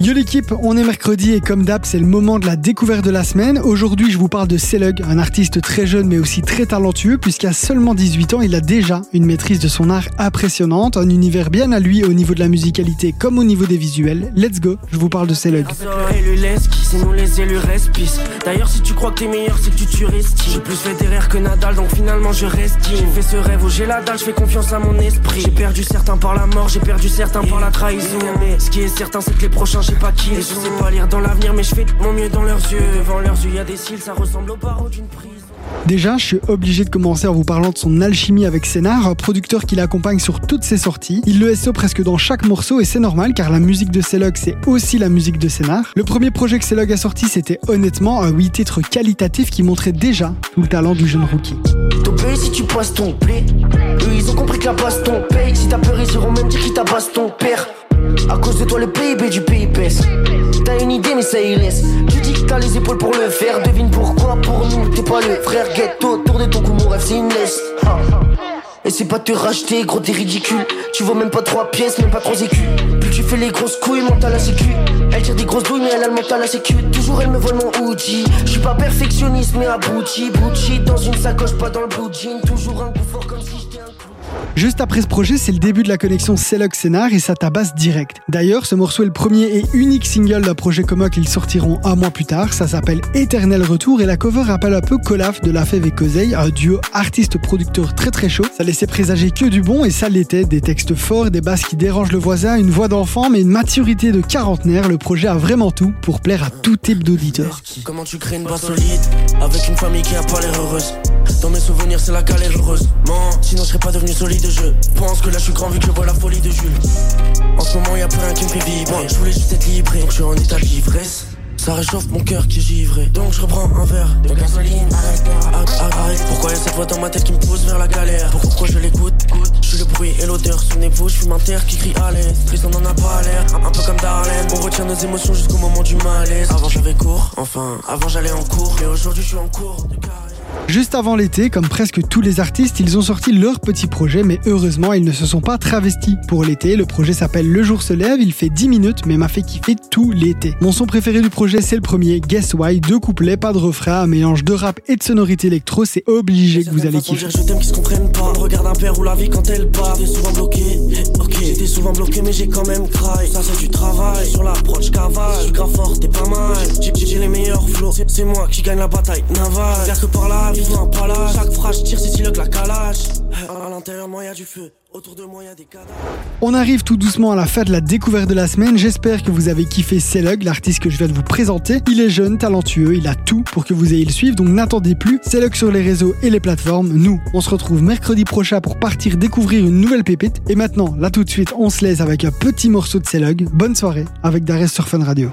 Yo l'équipe, on est mercredi et comme d'hab, c'est le moment de la découverte de la semaine. Aujourd'hui, je vous parle de Selug, un artiste très jeune mais aussi très talentueux puisqu'à seulement 18 ans, il a déjà une maîtrise de son art impressionnante, un univers bien à lui au niveau de la musicalité comme au niveau des visuels. Let's go, je vous parle de Selug. J'ai plus fait que Nadal, donc finalement je reste. Fait ce rêve je fais confiance à mon esprit. J'ai perdu certains par la mort, j'ai perdu certains par la trahison. Ce qui est certain, c'est que les prochains sais pas qui. Et je sais pas lire dans l'avenir, mais je fais mon mieux dans leurs yeux. Devant leurs yeux, y a des cils, ça ressemble aux barreaux d'une prison. Déjà, je suis obligé de commencer en vous parlant de son alchimie avec Sénard, un producteur qui l'accompagne sur toutes ses sorties. Il le SO presque dans chaque morceau et c'est normal car la musique de Celog c'est aussi la musique de Sénard. Le premier projet que Celog a sorti c'était honnêtement un 8 titres qualitatif qui montrait déjà tout le talent du jeune rookie. si tu passes ton Eux ils ont compris que la ton paye. Si t'as peur ils iront même dire qu'ils tabassent ton père. À cause de toi, le PIB du pays baisse. T'as une idée, mais ça y laisse. Tu dis que t'as les épaules pour le faire. Devine pourquoi, pour nous, t'es pas le frère ghetto. Autour de ton cou, mon rêve, c'est une laisse. Et c'est pas te racheter, gros, t'es ridicule. Tu vois même pas trois pièces, même pas trois écus. Plus tu fais les grosses couilles, mental à sécu. Elle tire des grosses douilles, mais elle a le mental à sécu. Toujours elle me vole mon Uji. Je suis pas perfectionniste, mais abouti. Bouchi dans une sacoche, pas dans le blue jean. Toujours un coup fort comme si j'étais un Juste après ce projet, c'est le début de la connexion Celog Scénar et ça tabasse direct. D'ailleurs, ce morceau est le premier et unique single d'un projet commun qu'ils sortiront un mois plus tard. Ça s'appelle Éternel Retour et la cover rappelle un peu Colaf de La Fève et Cosey, un duo artiste-producteur très très chaud. Ça laissait présager que du bon et ça l'était. Des textes forts, des basses qui dérangent le voisin, une voix d'enfant, mais une maturité de quarantenaire. Le projet a vraiment tout pour plaire à tout type d'auditeur. Comment tu crées une solide avec une famille qui a pas l'air heureuse? Dans mes souvenirs, c'est la galère heureuse. Sinon, je serais pas devenu solide je pense que là je suis grand vu que je vois la folie de Jules. En ce moment y a plus rien qui me fait vibrer. Je voulais juste être libre, donc je suis en état d'ivresse. Ça réchauffe mon cœur qui est givré. Donc je reprends un verre de gasoline. Arrête, arrête, arrête. Pourquoi y a cette voix dans ma tête qui me pousse vers la galère? Pourquoi je l'écoute? Je suis le bruit et l'odeur. Souvenez-vous, je suis un terre qui crie à l'aise. Prison n'en a pas l'air. Un, peu comme Darlene. On retient nos émotions jusqu'au moment du malaise. Avant j'avais cours, enfin, avant j'allais en cours. Mais aujourd'hui je suis en cours de Juste avant l'été, comme presque tous les artistes, ils ont sorti leur petit projet, mais heureusement, ils ne se sont pas travestis pour l'été. Le projet s'appelle Le jour se lève, il fait 10 minutes, mais m'a fait kiffer tout l'été. Mon son préféré du projet, c'est le premier, Guess Why, deux couplets, pas de refrain, un mélange de rap et de sonorité électro, c'est obligé que vous allez kiffer. Je t'aime qui se comprennent pas, regarde un père ou la vie quand elle part, t'es souvent bloqué, ok, t'es souvent bloqué mais j'ai quand même cry, ça c'est du travail, sur l'approche cavale, je suis grave fort, t'es pas mal, c'est moi qui gagne la bataille chaque tire, la cadavres. On arrive tout doucement à la fin de la découverte de la semaine. J'espère que vous avez kiffé Celug, l'artiste que je viens de vous présenter. Il est jeune, talentueux, il a tout pour que vous ayez le suivre, donc n'attendez plus. Celug sur les réseaux et les plateformes. Nous, on se retrouve mercredi prochain pour partir découvrir une nouvelle pépite. Et maintenant, là tout de suite, on se laisse avec un petit morceau de Celug. Bonne soirée avec Darès sur Fun Radio.